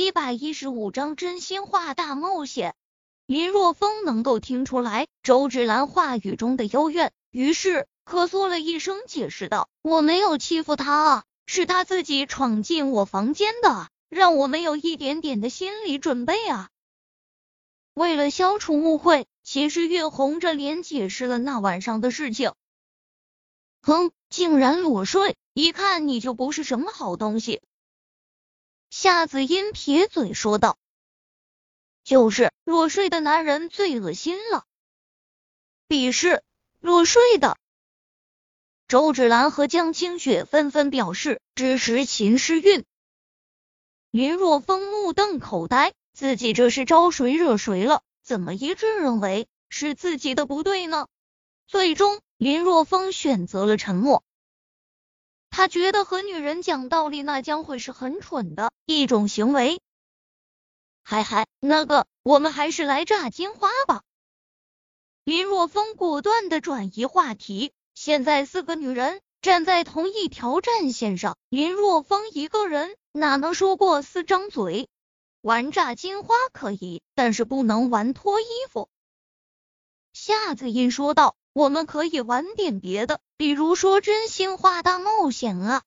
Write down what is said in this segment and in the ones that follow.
一百一十五章真心话大冒险。林若风能够听出来周芷兰话语中的幽怨，于是咳嗽了一声，解释道：“我没有欺负他啊，是他自己闯进我房间的，让我没有一点点的心理准备啊。”为了消除误会，秦时月红着脸解释了那晚上的事情。哼，竟然裸睡，一看你就不是什么好东西。夏子音撇嘴说道：“就是裸睡的男人最恶心了。”鄙视裸睡的。周芷兰和江清雪纷纷表示支持秦诗韵。林若风目瞪口呆，自己这是招谁惹谁了？怎么一致认为是自己的不对呢？最终，林若风选择了沉默。他觉得和女人讲道理，那将会是很蠢的一种行为。嗨嗨，那个，我们还是来炸金花吧。林若风果断的转移话题。现在四个女人站在同一条战线上，林若风一个人哪能说过四张嘴？玩炸金花可以，但是不能玩脱衣服。夏子音说道。我们可以玩点别的，比如说真心话大冒险啊！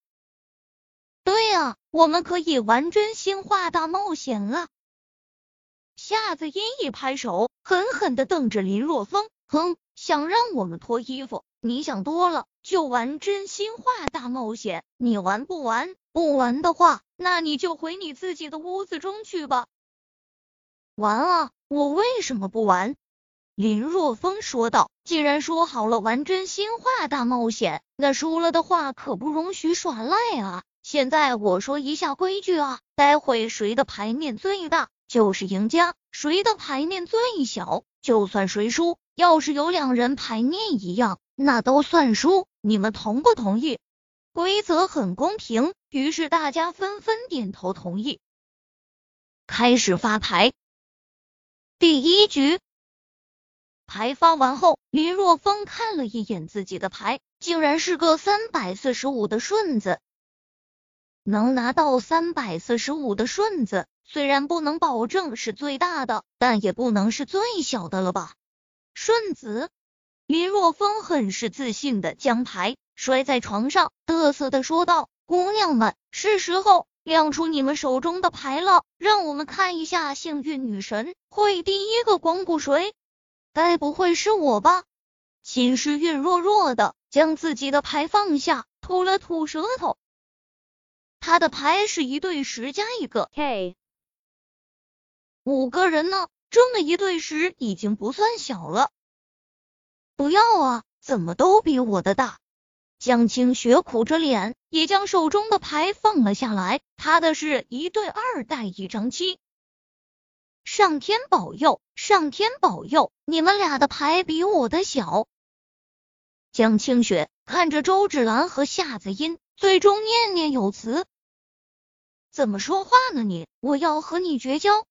对啊，我们可以玩真心话大冒险啊！夏子音一拍手，狠狠的瞪着林若风，哼，想让我们脱衣服？你想多了，就玩真心话大冒险，你玩不玩？不玩的话，那你就回你自己的屋子中去吧。玩啊！我为什么不玩？林若风说道：“既然说好了玩真心话大冒险，那输了的话可不容许耍赖啊！现在我说一下规矩啊，待会谁的牌面最大就是赢家，谁的牌面最小就算谁输。要是有两人牌面一样，那都算输。你们同不同意？规则很公平，于是大家纷纷点头同意。开始发牌，第一局。”牌发完后，林若风看了一眼自己的牌，竟然是个三百四十五的顺子。能拿到三百四十五的顺子，虽然不能保证是最大的，但也不能是最小的了吧？顺子，林若风很是自信的将牌摔在床上，嘚瑟的说道：“姑娘们，是时候亮出你们手中的牌了，让我们看一下幸运女神会第一个光顾谁。”该不会是我吧？秦诗韵弱弱的将自己的牌放下，吐了吐舌头。他的牌是一对十加一个，K，，五个人呢？这么一对十已经不算小了。不要啊！怎么都比我的大？江清雪苦着脸，也将手中的牌放了下来。他的是一对二带一张七。上天保佑，上天保佑！你们俩的牌比我的小。江清雪看着周芷兰和夏子音，最终念念有词：“怎么说话呢你？我要和你绝交！”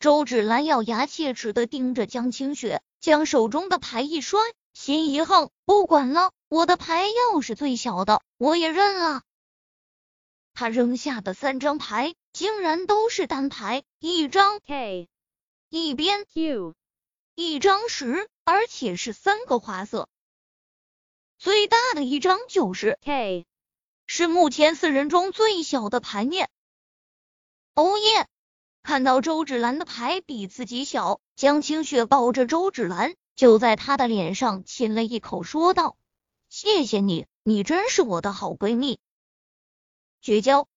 周芷兰咬牙切齿的盯着江清雪，将手中的牌一摔，心一横，不管了，我的牌要是最小的，我也认了。他扔下的三张牌。竟然都是单牌，一张 K，一边 Q，一张十，而且是三个花色，最大的一张就是 K，是目前四人中最小的牌面。哦耶！看到周芷兰的牌比自己小，江清雪抱着周芷兰就在她的脸上亲了一口，说道：“谢谢你，你真是我的好闺蜜。”绝交。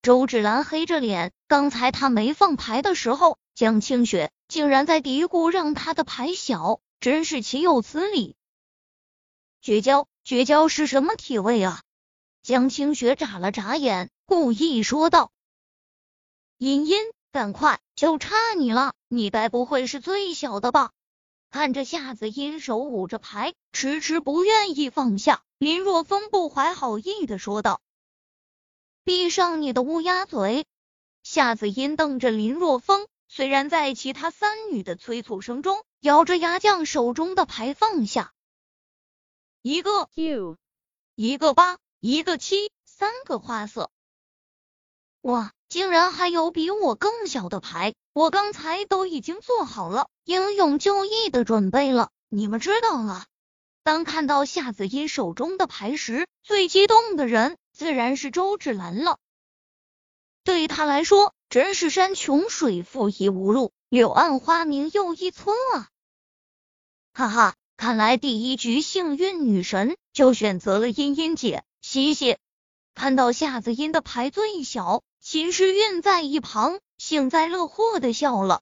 周芷兰黑着脸，刚才他没放牌的时候，江清雪竟然在嘀咕让他的牌小，真是岂有此理！绝交，绝交是什么体位啊？江清雪眨了眨眼，故意说道：“茵茵，赶快，就差你了，你该不会是最小的吧？”看着夏子音手捂着牌，迟迟不愿意放下，林若风不怀好意的说道。闭上你的乌鸦嘴！夏子音瞪着林若风，虽然在其他三女的催促声中，咬着牙将手中的牌放下。一个 Q，一个八，一个七，三个花色。哇，竟然还有比我更小的牌！我刚才都已经做好了英勇就义的准备了，你们知道了。当看到夏子音手中的牌时，最激动的人自然是周芷兰了。对于他来说，真是山穷水复疑无路，柳暗花明又一村啊！哈哈，看来第一局幸运女神就选择了茵茵姐，嘻嘻。看到夏子音的牌最小，秦诗韵在一旁幸灾乐祸的笑了。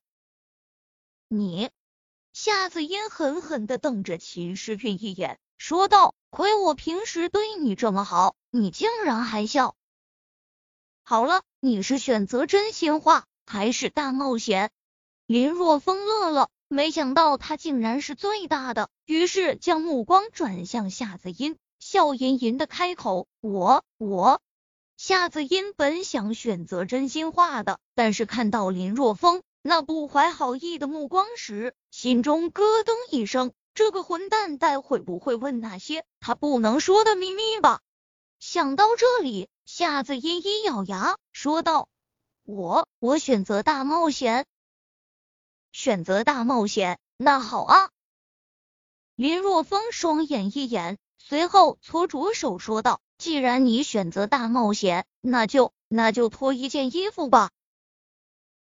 你。夏子音狠狠的瞪着秦诗韵一眼，说道：“亏我平时对你这么好，你竟然还笑。好了，你是选择真心话还是大冒险？”林若风乐了，没想到他竟然是最大的，于是将目光转向夏子音，笑吟吟的开口：“我我。”夏子音本想选择真心话的，但是看到林若风。那不怀好意的目光时，心中咯噔一声，这个混蛋待会不会问那些他不能说的秘密吧？想到这里，夏子音一咬牙说道：“我我选择大冒险，选择大冒险，那好啊。”林若风双眼一眼，随后搓着手说道：“既然你选择大冒险，那就那就脱一件衣服吧。”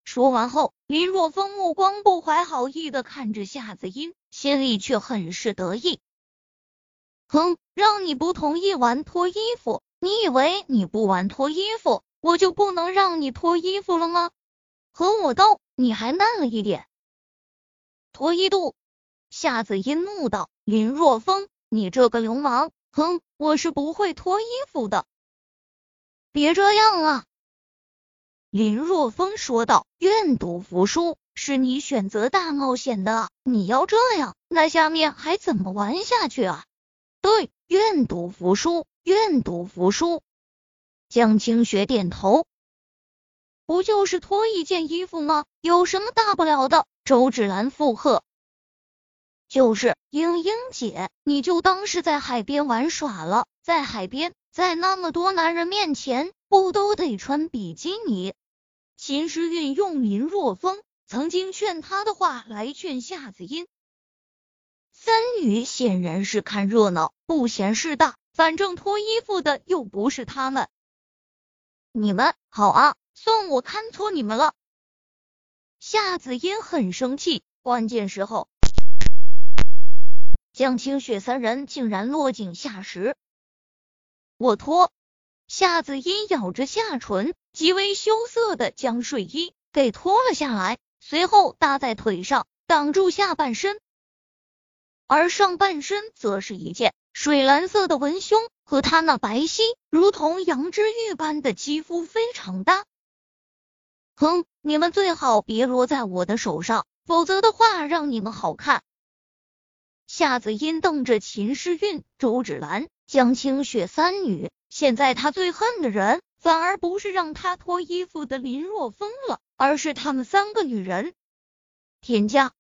说完后，林若风目光不怀好意的看着夏子音，心里却很是得意。哼，让你不同意玩脱衣服，你以为你不玩脱衣服，我就不能让你脱衣服了吗？和我斗，你还嫩了一点。脱衣度，夏子音怒道：“林若风，你这个流氓！哼，我是不会脱衣服的。别这样啊！”林若风说道：“愿赌服输是你选择大冒险的，你要这样，那下面还怎么玩下去啊？”对，愿赌服输，愿赌服输。江清雪点头，不就是脱一件衣服吗？有什么大不了的？周芷兰附和：“就是英英姐，你就当是在海边玩耍了，在海边，在那么多男人面前，不都得穿比基尼？”秦时运用林若风曾经劝他的话来劝夏子音，三女显然是看热闹不嫌事大，反正脱衣服的又不是他们。你们好啊，算我看错你们了。夏子音很生气，关键时候江清雪三人竟然落井下石。我脱。夏子音咬着下唇，极为羞涩的将睡衣给脱了下来，随后搭在腿上挡住下半身，而上半身则是一件水蓝色的文胸，和他那白皙如同羊脂玉般的肌肤非常搭。哼，你们最好别落在我的手上，否则的话让你们好看。夏子音瞪着秦诗韵、周芷兰、江清雪三女。现在她最恨的人，反而不是让她脱衣服的林若风了，而是他们三个女人。田家